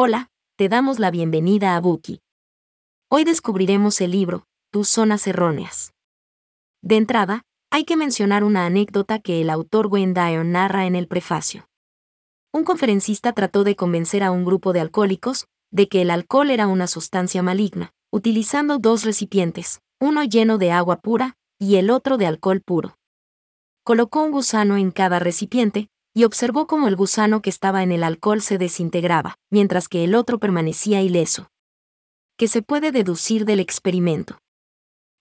Hola, te damos la bienvenida a Buki. Hoy descubriremos el libro, Tus zonas erróneas. De entrada, hay que mencionar una anécdota que el autor Wayne Dyer narra en el prefacio. Un conferencista trató de convencer a un grupo de alcohólicos de que el alcohol era una sustancia maligna, utilizando dos recipientes, uno lleno de agua pura y el otro de alcohol puro. Colocó un gusano en cada recipiente, y observó cómo el gusano que estaba en el alcohol se desintegraba, mientras que el otro permanecía ileso. ¿Qué se puede deducir del experimento?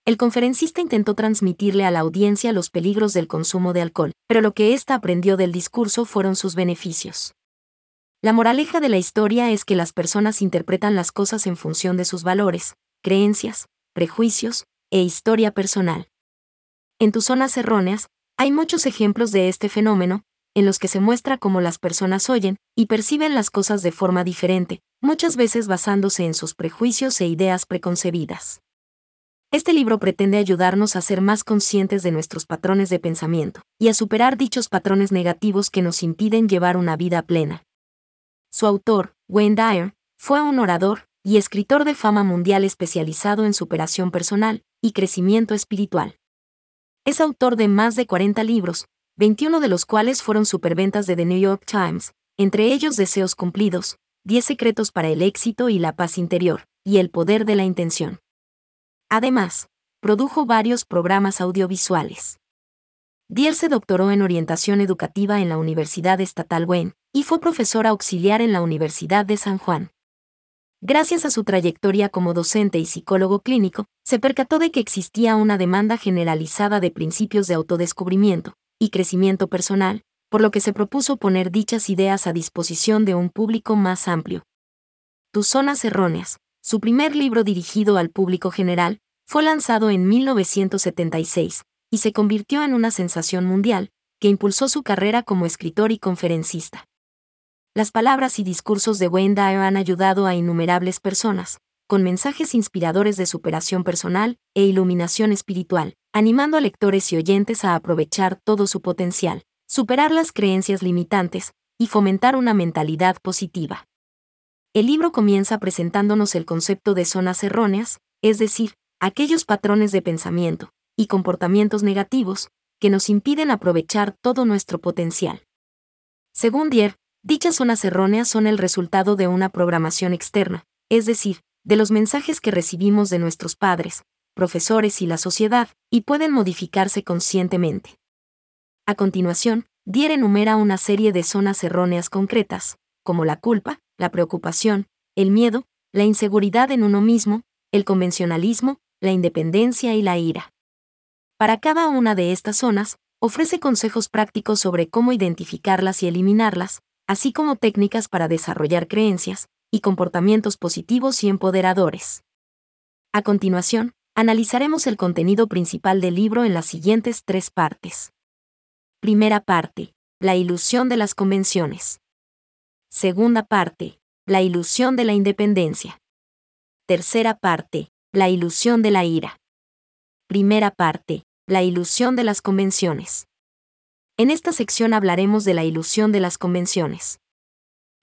El conferencista intentó transmitirle a la audiencia los peligros del consumo de alcohol, pero lo que ésta aprendió del discurso fueron sus beneficios. La moraleja de la historia es que las personas interpretan las cosas en función de sus valores, creencias, prejuicios e historia personal. En tus zonas erróneas, hay muchos ejemplos de este fenómeno, en los que se muestra cómo las personas oyen y perciben las cosas de forma diferente, muchas veces basándose en sus prejuicios e ideas preconcebidas. Este libro pretende ayudarnos a ser más conscientes de nuestros patrones de pensamiento y a superar dichos patrones negativos que nos impiden llevar una vida plena. Su autor, Wayne Dyer, fue un orador y escritor de fama mundial especializado en superación personal y crecimiento espiritual. Es autor de más de 40 libros, 21 de los cuales fueron superventas de The New York Times, entre ellos Deseos Cumplidos, 10 Secretos para el Éxito y la Paz Interior, y El Poder de la Intención. Además, produjo varios programas audiovisuales. Dier se doctoró en orientación educativa en la Universidad Estatal Wayne, y fue profesora auxiliar en la Universidad de San Juan. Gracias a su trayectoria como docente y psicólogo clínico, se percató de que existía una demanda generalizada de principios de autodescubrimiento, y crecimiento personal, por lo que se propuso poner dichas ideas a disposición de un público más amplio. Tus zonas erróneas, su primer libro dirigido al público general, fue lanzado en 1976 y se convirtió en una sensación mundial, que impulsó su carrera como escritor y conferencista. Las palabras y discursos de Dyer han ayudado a innumerables personas, con mensajes inspiradores de superación personal e iluminación espiritual, animando a lectores y oyentes a aprovechar todo su potencial, superar las creencias limitantes y fomentar una mentalidad positiva. El libro comienza presentándonos el concepto de zonas erróneas, es decir, aquellos patrones de pensamiento y comportamientos negativos que nos impiden aprovechar todo nuestro potencial. Según Dier, dichas zonas erróneas son el resultado de una programación externa, es decir, de los mensajes que recibimos de nuestros padres, profesores y la sociedad, y pueden modificarse conscientemente. A continuación, Dier enumera una serie de zonas erróneas concretas, como la culpa, la preocupación, el miedo, la inseguridad en uno mismo, el convencionalismo, la independencia y la ira. Para cada una de estas zonas, ofrece consejos prácticos sobre cómo identificarlas y eliminarlas, así como técnicas para desarrollar creencias, y comportamientos positivos y empoderadores. A continuación, analizaremos el contenido principal del libro en las siguientes tres partes. Primera parte, la ilusión de las convenciones. Segunda parte, la ilusión de la independencia. Tercera parte, la ilusión de la ira. Primera parte, la ilusión de las convenciones. En esta sección hablaremos de la ilusión de las convenciones.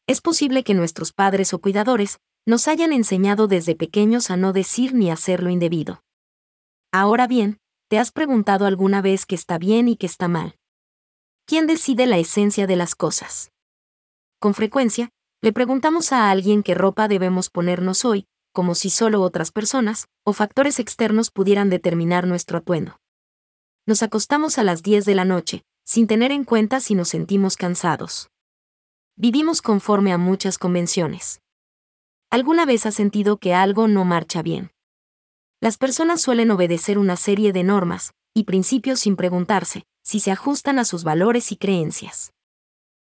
Es posible que nuestros padres o cuidadores nos hayan enseñado desde pequeños a no decir ni hacer lo indebido. Ahora bien, ¿te has preguntado alguna vez qué está bien y qué está mal? ¿Quién decide la esencia de las cosas? Con frecuencia, le preguntamos a alguien qué ropa debemos ponernos hoy, como si solo otras personas o factores externos pudieran determinar nuestro atuendo. Nos acostamos a las 10 de la noche, sin tener en cuenta si nos sentimos cansados. Vivimos conforme a muchas convenciones. ¿Alguna vez has sentido que algo no marcha bien? Las personas suelen obedecer una serie de normas y principios sin preguntarse si se ajustan a sus valores y creencias.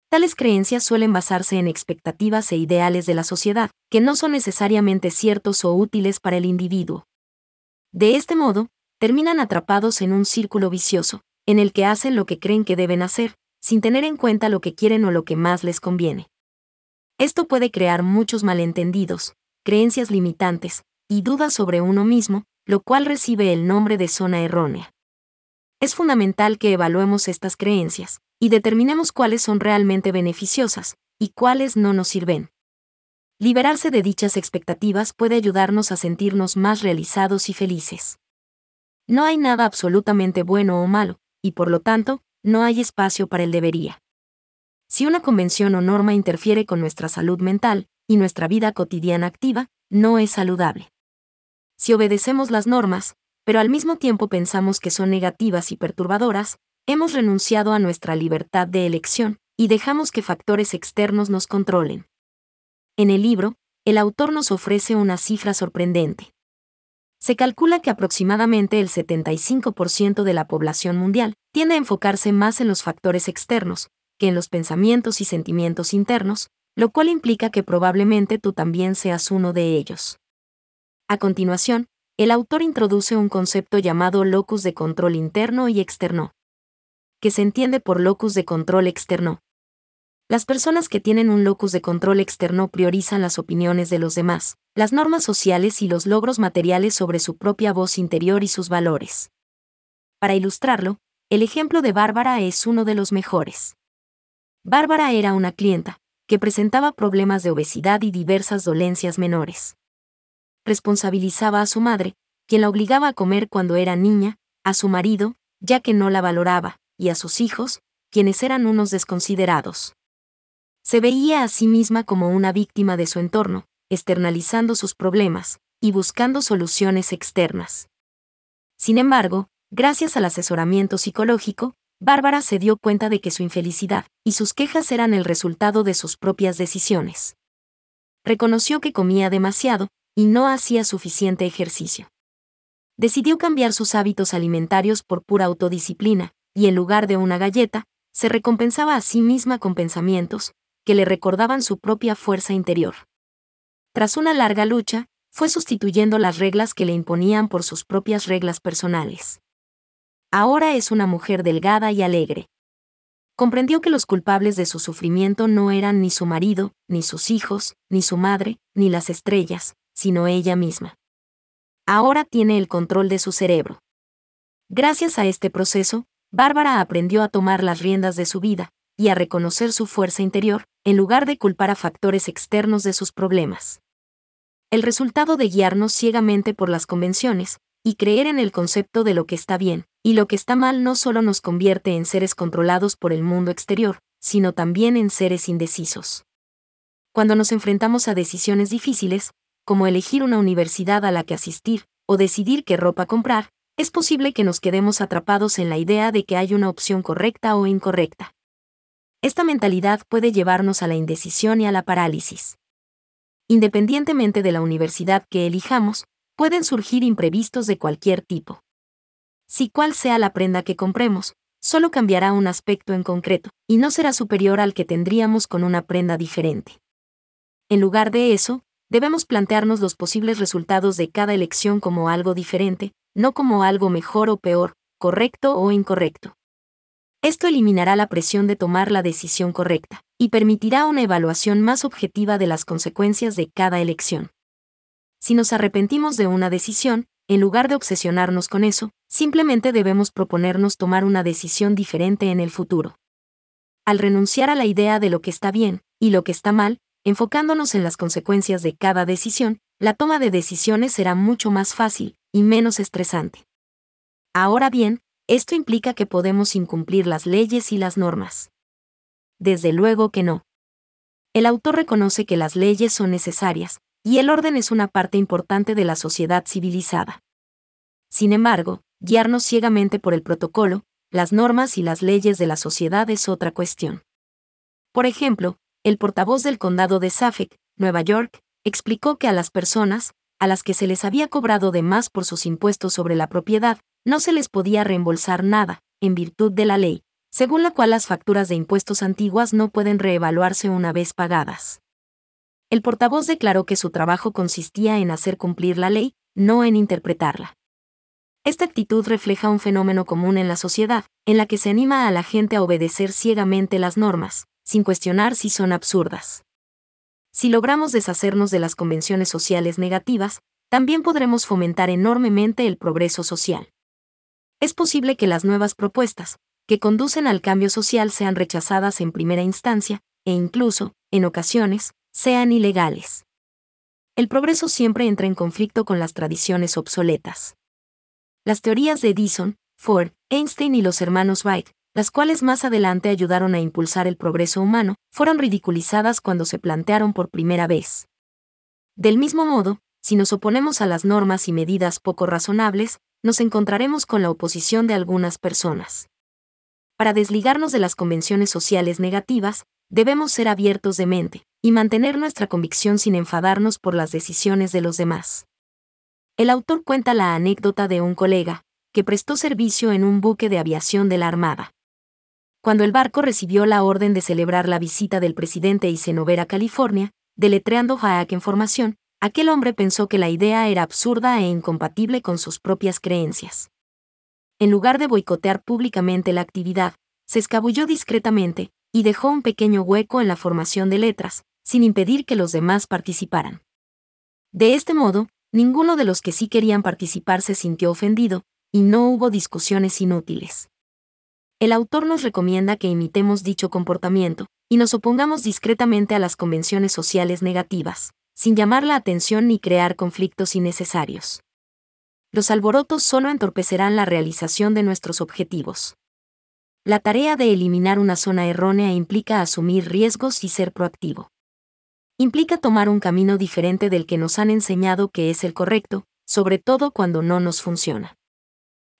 Tales creencias suelen basarse en expectativas e ideales de la sociedad, que no son necesariamente ciertos o útiles para el individuo. De este modo, terminan atrapados en un círculo vicioso, en el que hacen lo que creen que deben hacer, sin tener en cuenta lo que quieren o lo que más les conviene. Esto puede crear muchos malentendidos, creencias limitantes y dudas sobre uno mismo, lo cual recibe el nombre de zona errónea. Es fundamental que evaluemos estas creencias y determinemos cuáles son realmente beneficiosas y cuáles no nos sirven. liberarse de dichas expectativas puede ayudarnos a sentirnos más realizados y felices. No hay nada absolutamente bueno o malo, y por lo tanto, no hay espacio para el debería. Si una convención o norma interfiere con nuestra salud mental y nuestra vida cotidiana activa, no es saludable. Si obedecemos las normas, pero al mismo tiempo pensamos que son negativas y perturbadoras, hemos renunciado a nuestra libertad de elección y dejamos que factores externos nos controlen. En el libro, el autor nos ofrece una cifra sorprendente. Se calcula que aproximadamente el 75% de la población mundial tiende a enfocarse más en los factores externos que en los pensamientos y sentimientos internos, lo cual implica que probablemente tú también seas uno de ellos. A continuación, el autor introduce un concepto llamado locus de control interno y externo, que se entiende por locus de control externo. Las personas que tienen un locus de control externo priorizan las opiniones de los demás, las normas sociales y los logros materiales sobre su propia voz interior y sus valores. Para ilustrarlo, el ejemplo de Bárbara es uno de los mejores. Bárbara era una clienta, que presentaba problemas de obesidad y diversas dolencias menores responsabilizaba a su madre, quien la obligaba a comer cuando era niña, a su marido, ya que no la valoraba, y a sus hijos, quienes eran unos desconsiderados. Se veía a sí misma como una víctima de su entorno, externalizando sus problemas, y buscando soluciones externas. Sin embargo, gracias al asesoramiento psicológico, Bárbara se dio cuenta de que su infelicidad y sus quejas eran el resultado de sus propias decisiones. Reconoció que comía demasiado, y no hacía suficiente ejercicio. Decidió cambiar sus hábitos alimentarios por pura autodisciplina, y en lugar de una galleta, se recompensaba a sí misma con pensamientos que le recordaban su propia fuerza interior. Tras una larga lucha, fue sustituyendo las reglas que le imponían por sus propias reglas personales. Ahora es una mujer delgada y alegre. Comprendió que los culpables de su sufrimiento no eran ni su marido, ni sus hijos, ni su madre, ni las estrellas, sino ella misma. Ahora tiene el control de su cerebro. Gracias a este proceso, Bárbara aprendió a tomar las riendas de su vida y a reconocer su fuerza interior, en lugar de culpar a factores externos de sus problemas. El resultado de guiarnos ciegamente por las convenciones y creer en el concepto de lo que está bien y lo que está mal no solo nos convierte en seres controlados por el mundo exterior, sino también en seres indecisos. Cuando nos enfrentamos a decisiones difíciles, como elegir una universidad a la que asistir, o decidir qué ropa comprar, es posible que nos quedemos atrapados en la idea de que hay una opción correcta o incorrecta. Esta mentalidad puede llevarnos a la indecisión y a la parálisis. Independientemente de la universidad que elijamos, pueden surgir imprevistos de cualquier tipo. Si cual sea la prenda que compremos, solo cambiará un aspecto en concreto, y no será superior al que tendríamos con una prenda diferente. En lugar de eso, debemos plantearnos los posibles resultados de cada elección como algo diferente, no como algo mejor o peor, correcto o incorrecto. Esto eliminará la presión de tomar la decisión correcta, y permitirá una evaluación más objetiva de las consecuencias de cada elección. Si nos arrepentimos de una decisión, en lugar de obsesionarnos con eso, simplemente debemos proponernos tomar una decisión diferente en el futuro. Al renunciar a la idea de lo que está bien y lo que está mal, enfocándonos en las consecuencias de cada decisión, la toma de decisiones será mucho más fácil y menos estresante. Ahora bien, esto implica que podemos incumplir las leyes y las normas. Desde luego que no. El autor reconoce que las leyes son necesarias, y el orden es una parte importante de la sociedad civilizada. Sin embargo, guiarnos ciegamente por el protocolo, las normas y las leyes de la sociedad es otra cuestión. Por ejemplo, el portavoz del condado de Suffolk, Nueva York, explicó que a las personas, a las que se les había cobrado de más por sus impuestos sobre la propiedad, no se les podía reembolsar nada, en virtud de la ley, según la cual las facturas de impuestos antiguas no pueden reevaluarse una vez pagadas. El portavoz declaró que su trabajo consistía en hacer cumplir la ley, no en interpretarla. Esta actitud refleja un fenómeno común en la sociedad, en la que se anima a la gente a obedecer ciegamente las normas, sin cuestionar si son absurdas. Si logramos deshacernos de las convenciones sociales negativas, también podremos fomentar enormemente el progreso social. Es posible que las nuevas propuestas, que conducen al cambio social sean rechazadas en primera instancia, e incluso, en ocasiones, sean ilegales. el progreso siempre entra en conflicto con las tradiciones obsoletas. Las teorías de Edison, Ford, Einstein y los hermanos Wright, las cuales más adelante ayudaron a impulsar el progreso humano, fueron ridiculizadas cuando se plantearon por primera vez. Del mismo modo, si nos oponemos a las normas y medidas poco razonables, nos encontraremos con la oposición de algunas personas. Para desligarnos de las convenciones sociales negativas, debemos ser abiertos de mente y mantener nuestra convicción sin enfadarnos por las decisiones de los demás. El autor cuenta la anécdota de un colega, que prestó servicio en un buque de aviación de la Armada. Cuando el barco recibió la orden de celebrar la visita del presidente Eisenhower a California, deletreando Haak en formación, aquel hombre pensó que la idea era absurda e incompatible con sus propias creencias. En lugar de boicotear públicamente la actividad, se escabulló discretamente, y dejó un pequeño hueco en la formación de letras, sin impedir que los demás participaran. De este modo, ninguno de los que sí querían participar se sintió ofendido, y no hubo discusiones inútiles. El autor nos recomienda que imitemos dicho comportamiento, y nos opongamos discretamente a las convenciones sociales negativas, sin llamar la atención ni crear conflictos innecesarios. Los alborotos solo entorpecerán la realización de nuestros objetivos. La tarea de eliminar una zona errónea implica asumir riesgos y ser proactivo. Implica tomar un camino diferente del que nos han enseñado que es el correcto, sobre todo cuando no nos funciona.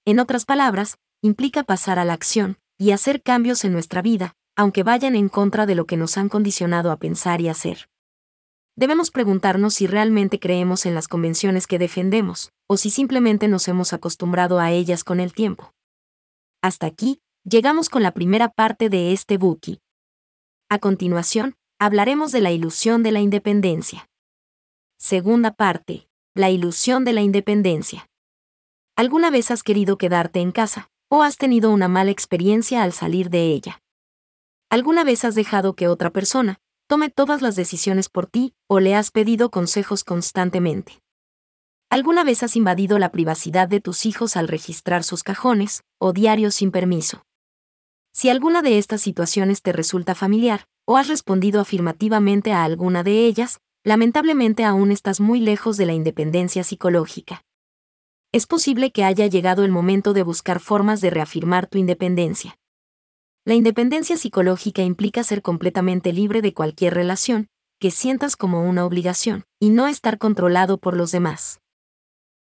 En otras palabras, implica pasar a la acción y hacer cambios en nuestra vida, aunque vayan en contra de lo que nos han condicionado a pensar y hacer. Debemos preguntarnos si realmente creemos en las convenciones que defendemos, o si simplemente nos hemos acostumbrado a ellas con el tiempo. Hasta aquí, llegamos con la primera parte de este buki. A continuación, hablaremos de la ilusión de la independencia. Segunda parte, la ilusión de la independencia. ¿Alguna vez has querido quedarte en casa, o has tenido una mala experiencia al salir de ella? ¿Alguna vez has dejado que otra persona tome todas las decisiones por ti, o le has pedido consejos constantemente? ¿Alguna vez has invadido la privacidad de tus hijos al registrar sus cajones, o diarios sin permiso? Si alguna de estas situaciones te resulta familiar, o has respondido afirmativamente a alguna de ellas, lamentablemente aún estás muy lejos de la independencia psicológica. Es posible que haya llegado el momento de buscar formas de reafirmar tu independencia. La independencia psicológica implica ser completamente libre de cualquier relación, que sientas como una obligación, y no estar controlado por los demás.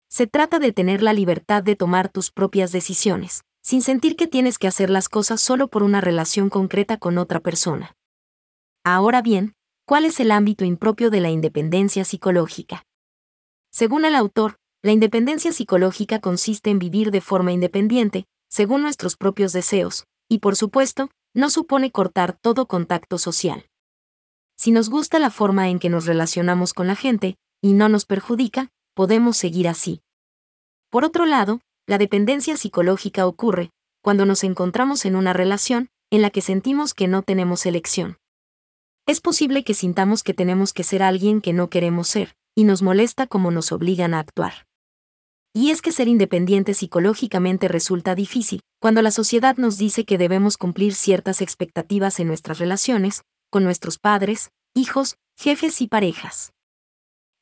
Se trata de tener la libertad de tomar tus propias decisiones, sin sentir que tienes que hacer las cosas solo por una relación concreta con otra persona. Ahora bien, ¿cuál es el ámbito impropio de la independencia psicológica? Según el autor, la independencia psicológica consiste en vivir de forma independiente, según nuestros propios deseos, y por supuesto, no supone cortar todo contacto social. Si nos gusta la forma en que nos relacionamos con la gente, y no nos perjudica, podemos seguir así. Por otro lado, la dependencia psicológica ocurre cuando nos encontramos en una relación en la que sentimos que no tenemos elección. Es posible que sintamos que tenemos que ser alguien que no queremos ser, y nos molesta como nos obligan a actuar. Y es que ser independiente psicológicamente resulta difícil, cuando la sociedad nos dice que debemos cumplir ciertas expectativas en nuestras relaciones, con nuestros padres, hijos, jefes y parejas.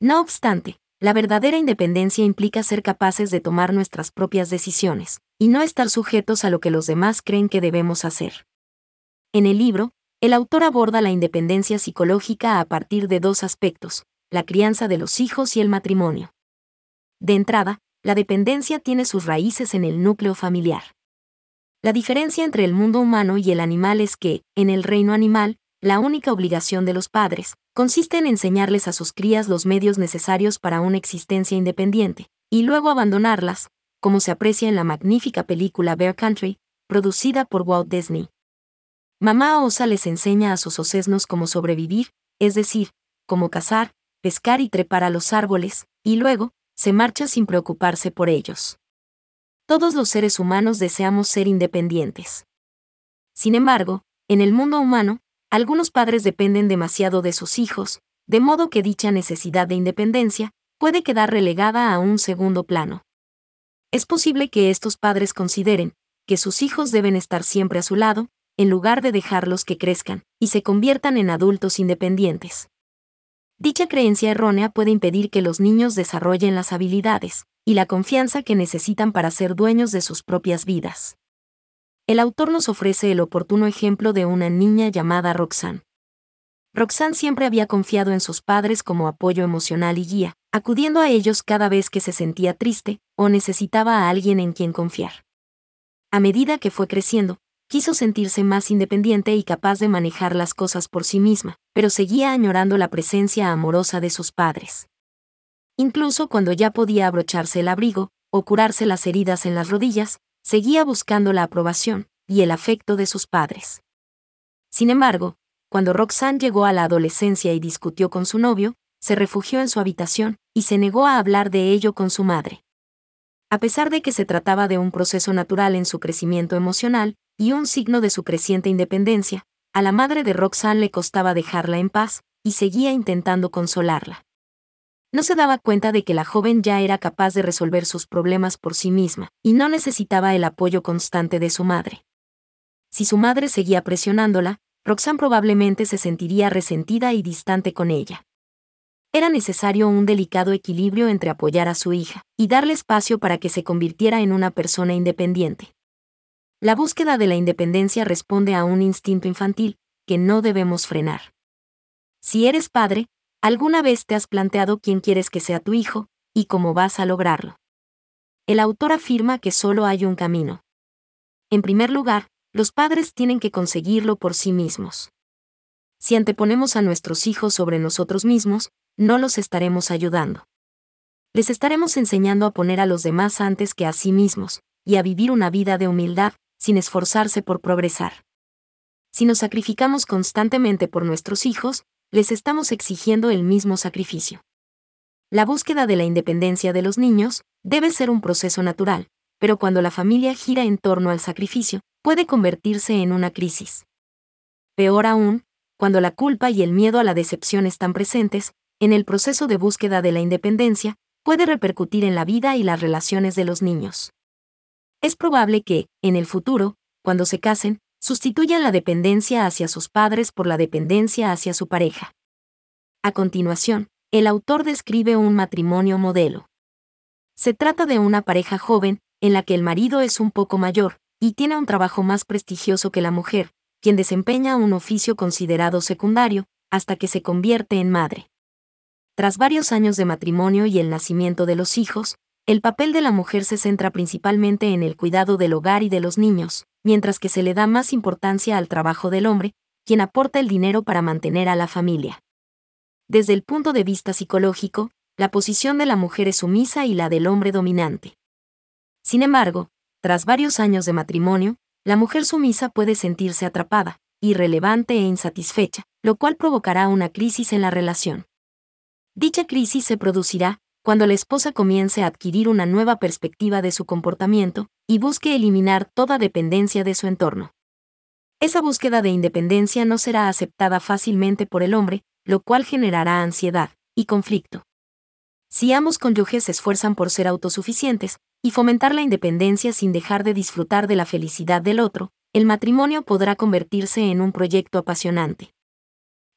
No obstante, la verdadera independencia implica ser capaces de tomar nuestras propias decisiones, y no estar sujetos a lo que los demás creen que debemos hacer. En el libro, el autor aborda la independencia psicológica a partir de dos aspectos, la crianza de los hijos y el matrimonio. De entrada, la dependencia tiene sus raíces en el núcleo familiar. La diferencia entre el mundo humano y el animal es que, en el reino animal, la única obligación de los padres, consiste en enseñarles a sus crías los medios necesarios para una existencia independiente, y luego abandonarlas, como se aprecia en la magnífica película Bear Country, producida por Walt Disney. Mamá Osa les enseña a sus osesnos cómo sobrevivir, es decir, cómo cazar, pescar y trepar a los árboles, y luego, se marcha sin preocuparse por ellos. Todos los seres humanos deseamos ser independientes. Sin embargo, en el mundo humano, algunos padres dependen demasiado de sus hijos, de modo que dicha necesidad de independencia puede quedar relegada a un segundo plano. Es posible que estos padres consideren que sus hijos deben estar siempre a su lado, en lugar de dejarlos que crezcan y se conviertan en adultos independientes. Dicha creencia errónea puede impedir que los niños desarrollen las habilidades y la confianza que necesitan para ser dueños de sus propias vidas. El autor nos ofrece el oportuno ejemplo de una niña llamada Roxanne. Roxanne siempre había confiado en sus padres como apoyo emocional y guía, acudiendo a ellos cada vez que se sentía triste o necesitaba a alguien en quien confiar. A medida que fue creciendo, quiso sentirse más independiente y capaz de manejar las cosas por sí misma, pero seguía añorando la presencia amorosa de sus padres. Incluso cuando ya podía abrocharse el abrigo, o curarse las heridas en las rodillas, seguía buscando la aprobación y el afecto de sus padres. Sin embargo, cuando Roxanne llegó a la adolescencia y discutió con su novio, se refugió en su habitación y se negó a hablar de ello con su madre. A pesar de que se trataba de un proceso natural en su crecimiento emocional y un signo de su creciente independencia, a la madre de Roxanne le costaba dejarla en paz y seguía intentando consolarla. No se daba cuenta de que la joven ya era capaz de resolver sus problemas por sí misma y no necesitaba el apoyo constante de su madre. Si su madre seguía presionándola, Roxanne probablemente se sentiría resentida y distante con ella. Era necesario un delicado equilibrio entre apoyar a su hija y darle espacio para que se convirtiera en una persona independiente. La búsqueda de la independencia responde a un instinto infantil que no debemos frenar. Si eres padre, ¿alguna vez te has planteado quién quieres que sea tu hijo y cómo vas a lograrlo? El autor afirma que solo hay un camino. En primer lugar, los padres tienen que conseguirlo por sí mismos. Si anteponemos a nuestros hijos sobre nosotros mismos, no los estaremos ayudando. Les estaremos enseñando a poner a los demás antes que a sí mismos, y a vivir una vida de humildad, sin esforzarse por progresar. Si nos sacrificamos constantemente por nuestros hijos, les estamos exigiendo el mismo sacrificio. La búsqueda de la independencia de los niños debe ser un proceso natural, pero cuando la familia gira en torno al sacrificio, puede convertirse en una crisis. Peor aún, cuando la culpa y el miedo a la decepción están presentes, en el proceso de búsqueda de la independencia, puede repercutir en la vida y las relaciones de los niños. Es probable que, en el futuro, cuando se casen, sustituyan la dependencia hacia sus padres por la dependencia hacia su pareja. A continuación, el autor describe un matrimonio modelo. Se trata de una pareja joven, en la que el marido es un poco mayor, y tiene un trabajo más prestigioso que la mujer, quien desempeña un oficio considerado secundario, hasta que se convierte en madre. Tras varios años de matrimonio y el nacimiento de los hijos, el papel de la mujer se centra principalmente en el cuidado del hogar y de los niños, mientras que se le da más importancia al trabajo del hombre, quien aporta el dinero para mantener a la familia. Desde el punto de vista psicológico, la posición de la mujer es sumisa y la del hombre dominante. Sin embargo, tras varios años de matrimonio, la mujer sumisa puede sentirse atrapada, irrelevante e insatisfecha, lo cual provocará una crisis en la relación. Dicha crisis se producirá cuando la esposa comience a adquirir una nueva perspectiva de su comportamiento y busque eliminar toda dependencia de su entorno. Esa búsqueda de independencia no será aceptada fácilmente por el hombre, lo cual generará ansiedad y conflicto. Si ambos cónyuges se esfuerzan por ser autosuficientes y fomentar la independencia sin dejar de disfrutar de la felicidad del otro, el matrimonio podrá convertirse en un proyecto apasionante.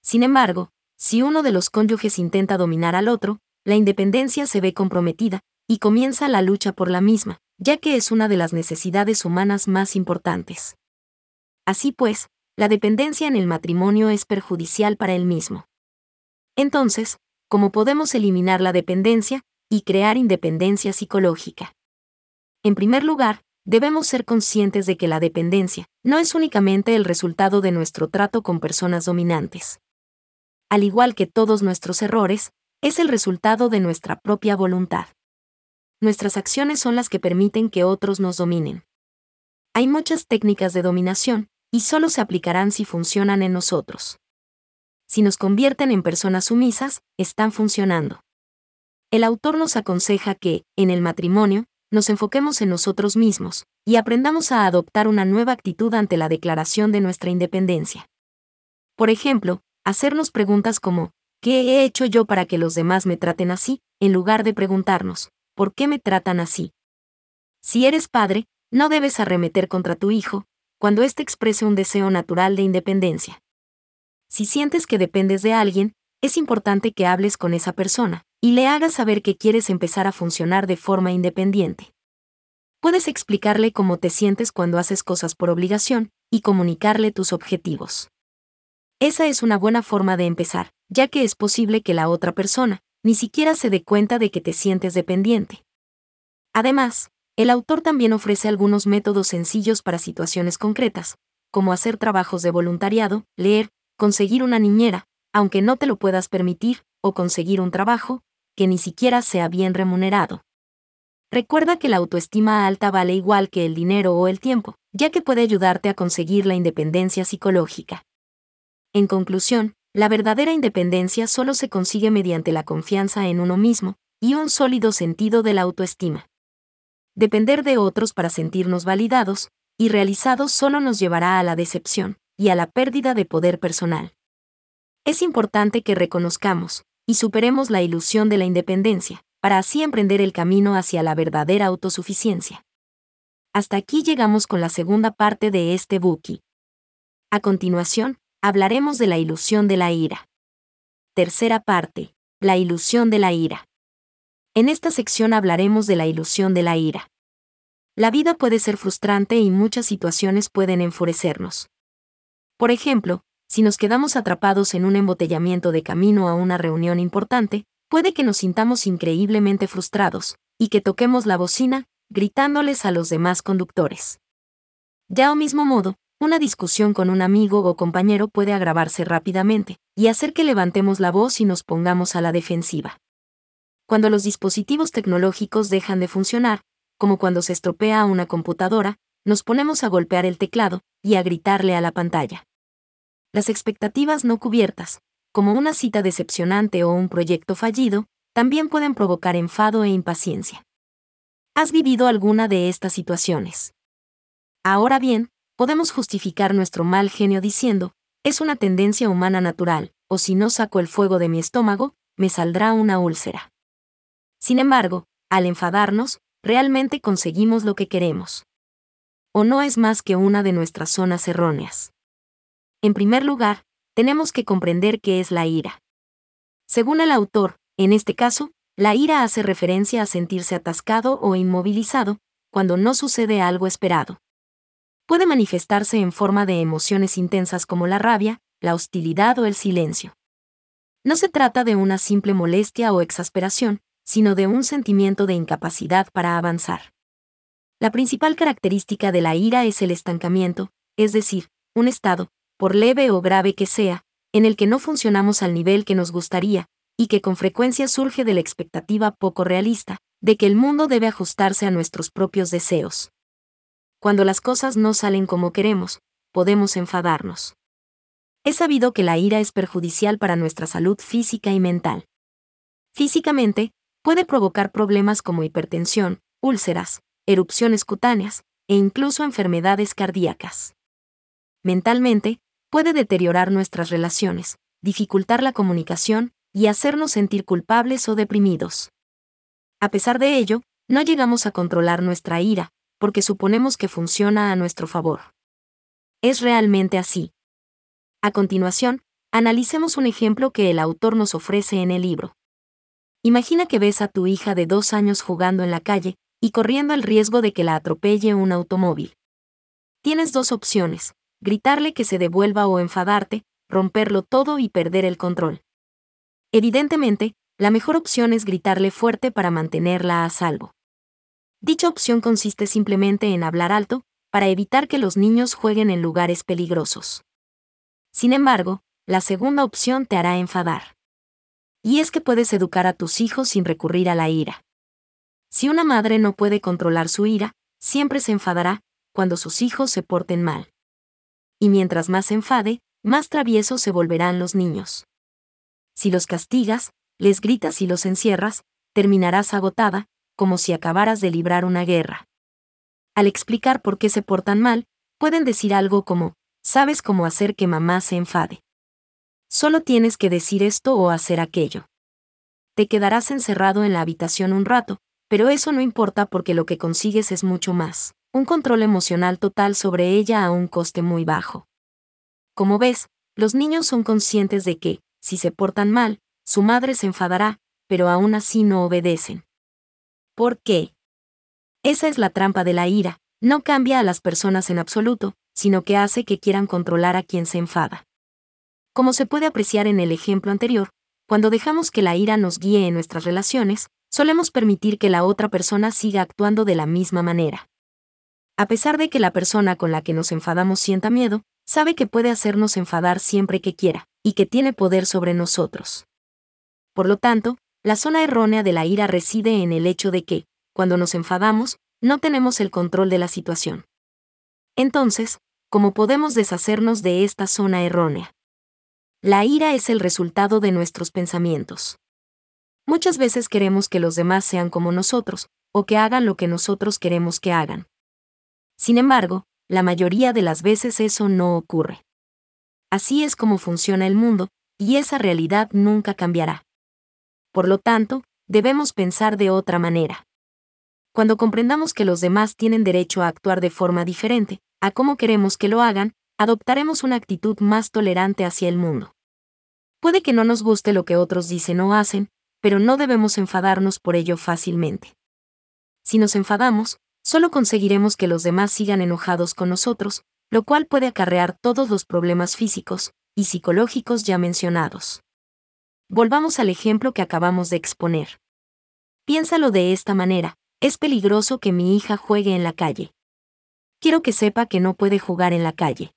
Sin embargo, si uno de los cónyuges intenta dominar al otro, la independencia se ve comprometida, y comienza la lucha por la misma, ya que es una de las necesidades humanas más importantes. Así pues, la dependencia en el matrimonio es perjudicial para el mismo. Entonces, ¿cómo podemos eliminar la dependencia y crear independencia psicológica? En primer lugar, debemos ser conscientes de que la dependencia no es únicamente el resultado de nuestro trato con personas dominantes al igual que todos nuestros errores, es el resultado de nuestra propia voluntad. Nuestras acciones son las que permiten que otros nos dominen. Hay muchas técnicas de dominación, y solo se aplicarán si funcionan en nosotros. Si nos convierten en personas sumisas, están funcionando. El autor nos aconseja que, en el matrimonio, nos enfoquemos en nosotros mismos, y aprendamos a adoptar una nueva actitud ante la declaración de nuestra independencia. Por ejemplo, hacernos preguntas como, ¿qué he hecho yo para que los demás me traten así? en lugar de preguntarnos, ¿por qué me tratan así? Si eres padre, no debes arremeter contra tu hijo, cuando éste exprese un deseo natural de independencia. Si sientes que dependes de alguien, es importante que hables con esa persona y le hagas saber que quieres empezar a funcionar de forma independiente. Puedes explicarle cómo te sientes cuando haces cosas por obligación y comunicarle tus objetivos. Esa es una buena forma de empezar, ya que es posible que la otra persona ni siquiera se dé cuenta de que te sientes dependiente. Además, el autor también ofrece algunos métodos sencillos para situaciones concretas, como hacer trabajos de voluntariado, leer, conseguir una niñera, aunque no te lo puedas permitir, o conseguir un trabajo, que ni siquiera sea bien remunerado. Recuerda que la autoestima alta vale igual que el dinero o el tiempo, ya que puede ayudarte a conseguir la independencia psicológica. En conclusión, la verdadera independencia solo se consigue mediante la confianza en uno mismo y un sólido sentido de la autoestima. Depender de otros para sentirnos validados y realizados solo nos llevará a la decepción y a la pérdida de poder personal. Es importante que reconozcamos y superemos la ilusión de la independencia, para así emprender el camino hacia la verdadera autosuficiencia. Hasta aquí llegamos con la segunda parte de este buki. A continuación, hablaremos de la ilusión de la ira. Tercera parte, la ilusión de la ira. En esta sección hablaremos de la ilusión de la ira. La vida puede ser frustrante y muchas situaciones pueden enfurecernos. Por ejemplo, si nos quedamos atrapados en un embotellamiento de camino a una reunión importante, puede que nos sintamos increíblemente frustrados, y que toquemos la bocina, gritándoles a los demás conductores. Ya o mismo modo, una discusión con un amigo o compañero puede agravarse rápidamente, y hacer que levantemos la voz y nos pongamos a la defensiva. Cuando los dispositivos tecnológicos dejan de funcionar, como cuando se estropea una computadora, nos ponemos a golpear el teclado y a gritarle a la pantalla. Las expectativas no cubiertas, como una cita decepcionante o un proyecto fallido, también pueden provocar enfado e impaciencia. ¿Has vivido alguna de estas situaciones? Ahora bien, podemos justificar nuestro mal genio diciendo, es una tendencia humana natural, o si no saco el fuego de mi estómago, me saldrá una úlcera. Sin embargo, al enfadarnos, realmente conseguimos lo que queremos. O no es más que una de nuestras zonas erróneas. En primer lugar, tenemos que comprender qué es la ira. Según el autor, en este caso, la ira hace referencia a sentirse atascado o inmovilizado cuando no sucede algo esperado. Puede manifestarse en forma de emociones intensas como la rabia, la hostilidad o el silencio. No se trata de una simple molestia o exasperación, sino de un sentimiento de incapacidad para avanzar. La principal característica de la ira es el estancamiento, es decir, un estado, por leve o grave que sea, en el que no funcionamos al nivel que nos gustaría, y que con frecuencia surge de la expectativa poco realista, de que el mundo debe ajustarse a nuestros propios deseos. Cuando las cosas no salen como queremos, podemos enfadarnos. Es sabido que la ira es perjudicial para nuestra salud física y mental. Físicamente, puede provocar problemas como hipertensión, úlceras, erupciones cutáneas, e incluso enfermedades cardíacas. Mentalmente, puede deteriorar nuestras relaciones, dificultar la comunicación y hacernos sentir culpables o deprimidos. A pesar de ello, no llegamos a controlar nuestra ira, porque suponemos que funciona a nuestro favor. ¿Es realmente así? A continuación, analicemos un ejemplo que el autor nos ofrece en el libro. Imagina que ves a tu hija de dos años jugando en la calle y corriendo el riesgo de que la atropelle un automóvil. Tienes dos opciones, gritarle que se devuelva o enfadarte, romperlo todo y perder el control. Evidentemente, la mejor opción es gritarle fuerte para mantenerla a salvo. Dicha opción consiste simplemente en hablar alto, para evitar que los niños jueguen en lugares peligrosos. Sin embargo, la segunda opción te hará enfadar. Y es que puedes educar a tus hijos sin recurrir a la ira. Si una madre no puede controlar su ira, siempre se enfadará cuando sus hijos se porten mal y mientras más se enfade, más traviesos se volverán los niños. Si los castigas, les gritas y los encierras, terminarás agotada, como si acabaras de librar una guerra. Al explicar por qué se portan mal, pueden decir algo como, sabes cómo hacer que mamá se enfade. Solo tienes que decir esto o hacer aquello. Te quedarás encerrado en la habitación un rato, pero eso no importa porque lo que consigues es mucho más un control emocional total sobre ella a un coste muy bajo. Como ves, los niños son conscientes de que, si se portan mal, su madre se enfadará, pero aún así no obedecen. ¿Por qué? Esa es la trampa de la ira, no cambia a las personas en absoluto, sino que hace que quieran controlar a quien se enfada. Como se puede apreciar en el ejemplo anterior, cuando dejamos que la ira nos guíe en nuestras relaciones, solemos permitir que la otra persona siga actuando de la misma manera. A pesar de que la persona con la que nos enfadamos sienta miedo, sabe que puede hacernos enfadar siempre que quiera, y que tiene poder sobre nosotros. Por lo tanto, la zona errónea de la ira reside en el hecho de que, cuando nos enfadamos, no tenemos el control de la situación. Entonces, ¿cómo podemos deshacernos de esta zona errónea? La ira es el resultado de nuestros pensamientos. Muchas veces queremos que los demás sean como nosotros, o que hagan lo que nosotros queremos que hagan. Sin embargo, la mayoría de las veces eso no ocurre. Así es como funciona el mundo, y esa realidad nunca cambiará. Por lo tanto, debemos pensar de otra manera. Cuando comprendamos que los demás tienen derecho a actuar de forma diferente, a cómo queremos que lo hagan, adoptaremos una actitud más tolerante hacia el mundo. Puede que no nos guste lo que otros dicen o hacen, pero no debemos enfadarnos por ello fácilmente. Si nos enfadamos, solo conseguiremos que los demás sigan enojados con nosotros, lo cual puede acarrear todos los problemas físicos y psicológicos ya mencionados. Volvamos al ejemplo que acabamos de exponer. Piénsalo de esta manera, es peligroso que mi hija juegue en la calle. Quiero que sepa que no puede jugar en la calle.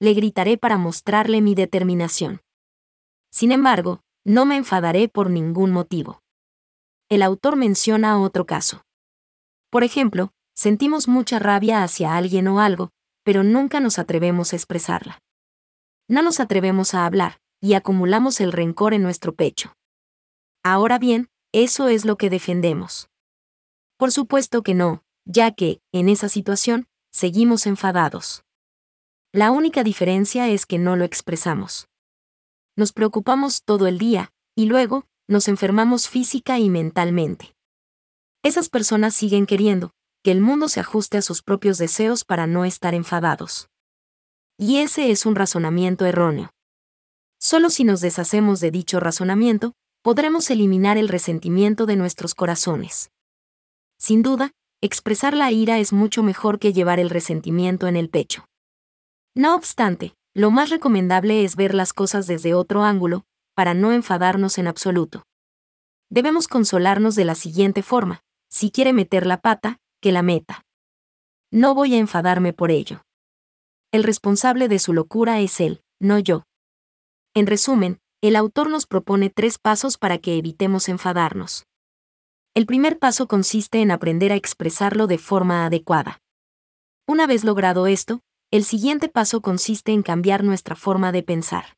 Le gritaré para mostrarle mi determinación. Sin embargo, no me enfadaré por ningún motivo. El autor menciona otro caso. Por ejemplo, sentimos mucha rabia hacia alguien o algo, pero nunca nos atrevemos a expresarla. No nos atrevemos a hablar, y acumulamos el rencor en nuestro pecho. Ahora bien, eso es lo que defendemos. Por supuesto que no, ya que, en esa situación, seguimos enfadados. La única diferencia es que no lo expresamos. Nos preocupamos todo el día, y luego, nos enfermamos física y mentalmente esas personas siguen queriendo que el mundo se ajuste a sus propios deseos para no estar enfadados. Y ese es un razonamiento erróneo. Solo si nos deshacemos de dicho razonamiento, podremos eliminar el resentimiento de nuestros corazones. Sin duda, expresar la ira es mucho mejor que llevar el resentimiento en el pecho. No obstante, lo más recomendable es ver las cosas desde otro ángulo, para no enfadarnos en absoluto. Debemos consolarnos de la siguiente forma, si quiere meter la pata, que la meta. No voy a enfadarme por ello. El responsable de su locura es él, no yo. En resumen, el autor nos propone tres pasos para que evitemos enfadarnos. El primer paso consiste en aprender a expresarlo de forma adecuada. Una vez logrado esto, el siguiente paso consiste en cambiar nuestra forma de pensar.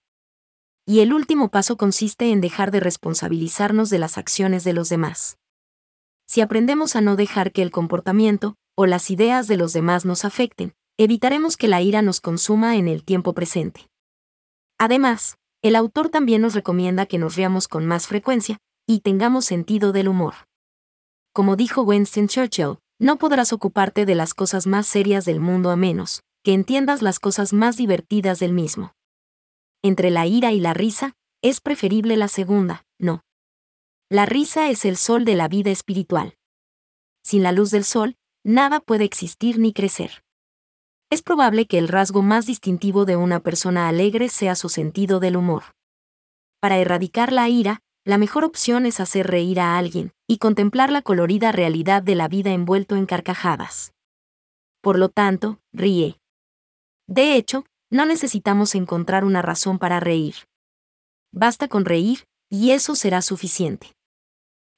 Y el último paso consiste en dejar de responsabilizarnos de las acciones de los demás si aprendemos a no dejar que el comportamiento o las ideas de los demás nos afecten, evitaremos que la ira nos consuma en el tiempo presente. Además, el autor también nos recomienda que nos riamos con más frecuencia y tengamos sentido del humor. Como dijo Winston Churchill, no podrás ocuparte de las cosas más serias del mundo a menos que entiendas las cosas más divertidas del mismo. Entre la ira y la risa, es preferible la segunda, no. La risa es el sol de la vida espiritual. Sin la luz del sol, nada puede existir ni crecer. Es probable que el rasgo más distintivo de una persona alegre sea su sentido del humor. Para erradicar la ira, la mejor opción es hacer reír a alguien y contemplar la colorida realidad de la vida envuelto en carcajadas. Por lo tanto, ríe. De hecho, no necesitamos encontrar una razón para reír. Basta con reír, y eso será suficiente.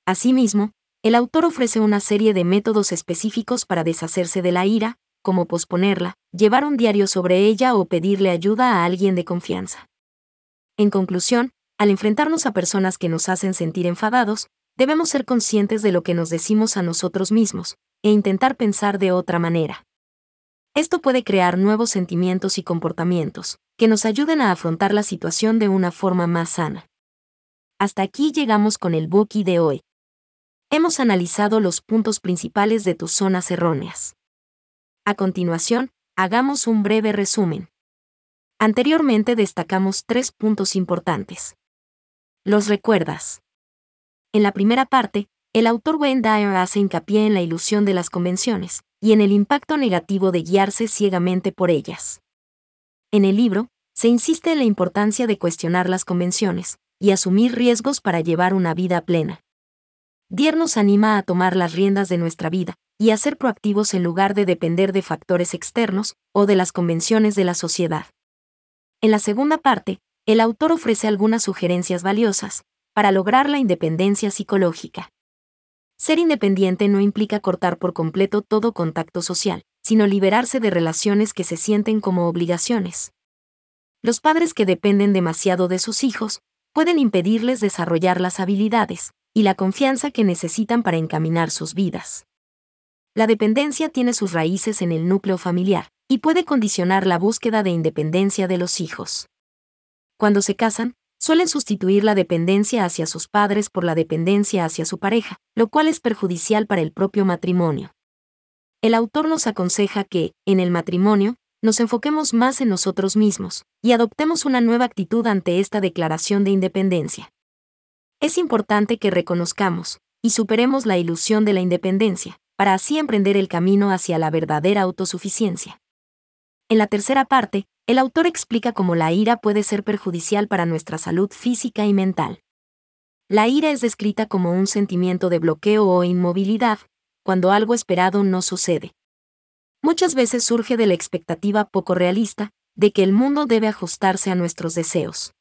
Asimismo, el autor ofrece una serie de métodos específicos para deshacerse de la ira, como posponerla, llevar un diario sobre ella o pedirle ayuda a alguien de confianza. En conclusión, al enfrentarnos a personas que nos hacen sentir enfadados, debemos ser conscientes de lo que nos decimos a nosotros mismos, e intentar pensar de otra manera. Esto puede crear nuevos sentimientos y comportamientos, que nos ayuden a afrontar la situación de una forma más sana. Hasta aquí llegamos con el Buki de hoy hemos analizado los puntos principales de tus zonas erróneas. A continuación, hagamos un breve resumen. Anteriormente destacamos tres puntos importantes. los recuerdas. En la primera parte, el autor Wayne Dyer hace hincapié en la ilusión de las convenciones y en el impacto negativo de guiarse ciegamente por ellas. En el libro, se insiste en la importancia de cuestionar las convenciones y asumir riesgos para llevar una vida plena. Dier nos anima a tomar las riendas de nuestra vida y a ser proactivos en lugar de depender de factores externos o de las convenciones de la sociedad. En la segunda parte, el autor ofrece algunas sugerencias valiosas para lograr la independencia psicológica. Ser independiente no implica cortar por completo todo contacto social, sino liberarse de relaciones que se sienten como obligaciones. Los padres que dependen demasiado de sus hijos pueden impedirles desarrollar las habilidades, y la confianza que necesitan para encaminar sus vidas. La dependencia tiene sus raíces en el núcleo familiar y puede condicionar la búsqueda de independencia de los hijos. Cuando se casan, suelen sustituir la dependencia hacia sus padres por la dependencia hacia su pareja, lo cual es perjudicial para el propio matrimonio. El autor nos aconseja que, en el matrimonio, nos enfoquemos más en nosotros mismos y adoptemos una nueva actitud ante esta declaración de independencia. Es importante que reconozcamos y superemos la ilusión de la independencia, para así emprender el camino hacia la verdadera autosuficiencia. En la tercera parte, el autor explica cómo la ira puede ser perjudicial para nuestra salud física y mental. La ira es descrita como un sentimiento de bloqueo o inmovilidad, cuando algo esperado no sucede. Muchas veces surge de la expectativa poco realista de que el mundo debe ajustarse a nuestros deseos.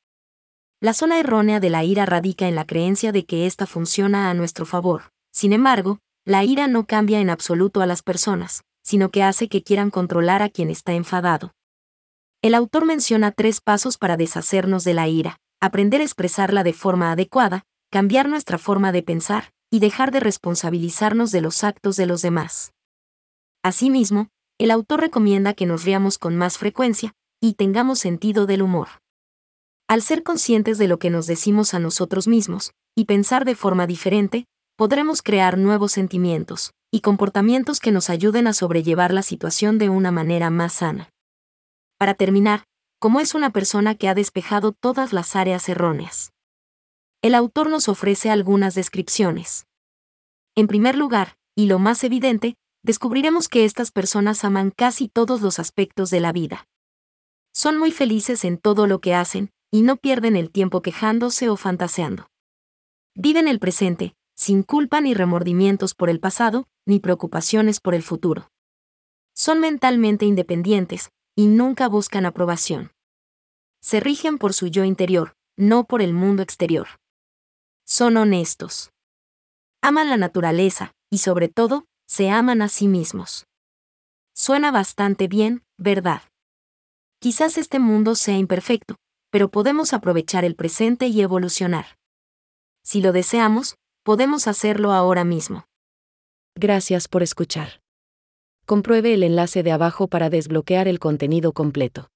La zona errónea de la ira radica en la creencia de que ésta funciona a nuestro favor. Sin embargo, la ira no cambia en absoluto a las personas, sino que hace que quieran controlar a quien está enfadado. El autor menciona tres pasos para deshacernos de la ira, aprender a expresarla de forma adecuada, cambiar nuestra forma de pensar, y dejar de responsabilizarnos de los actos de los demás. Asimismo, el autor recomienda que nos riamos con más frecuencia, y tengamos sentido del humor. Al ser conscientes de lo que nos decimos a nosotros mismos, y pensar de forma diferente, podremos crear nuevos sentimientos y comportamientos que nos ayuden a sobrellevar la situación de una manera más sana. Para terminar, como es una persona que ha despejado todas las áreas erróneas. El autor nos ofrece algunas descripciones. En primer lugar, y lo más evidente, descubriremos que estas personas aman casi todos los aspectos de la vida. Son muy felices en todo lo que hacen, y no pierden el tiempo quejándose o fantaseando. Viven el presente, sin culpa ni remordimientos por el pasado, ni preocupaciones por el futuro. Son mentalmente independientes, y nunca buscan aprobación. Se rigen por su yo interior, no por el mundo exterior. Son honestos. Aman la naturaleza, y sobre todo, se aman a sí mismos. Suena bastante bien, ¿verdad? Quizás este mundo sea imperfecto, pero podemos aprovechar el presente y evolucionar. Si lo deseamos, podemos hacerlo ahora mismo. Gracias por escuchar. Compruebe el enlace de abajo para desbloquear el contenido completo.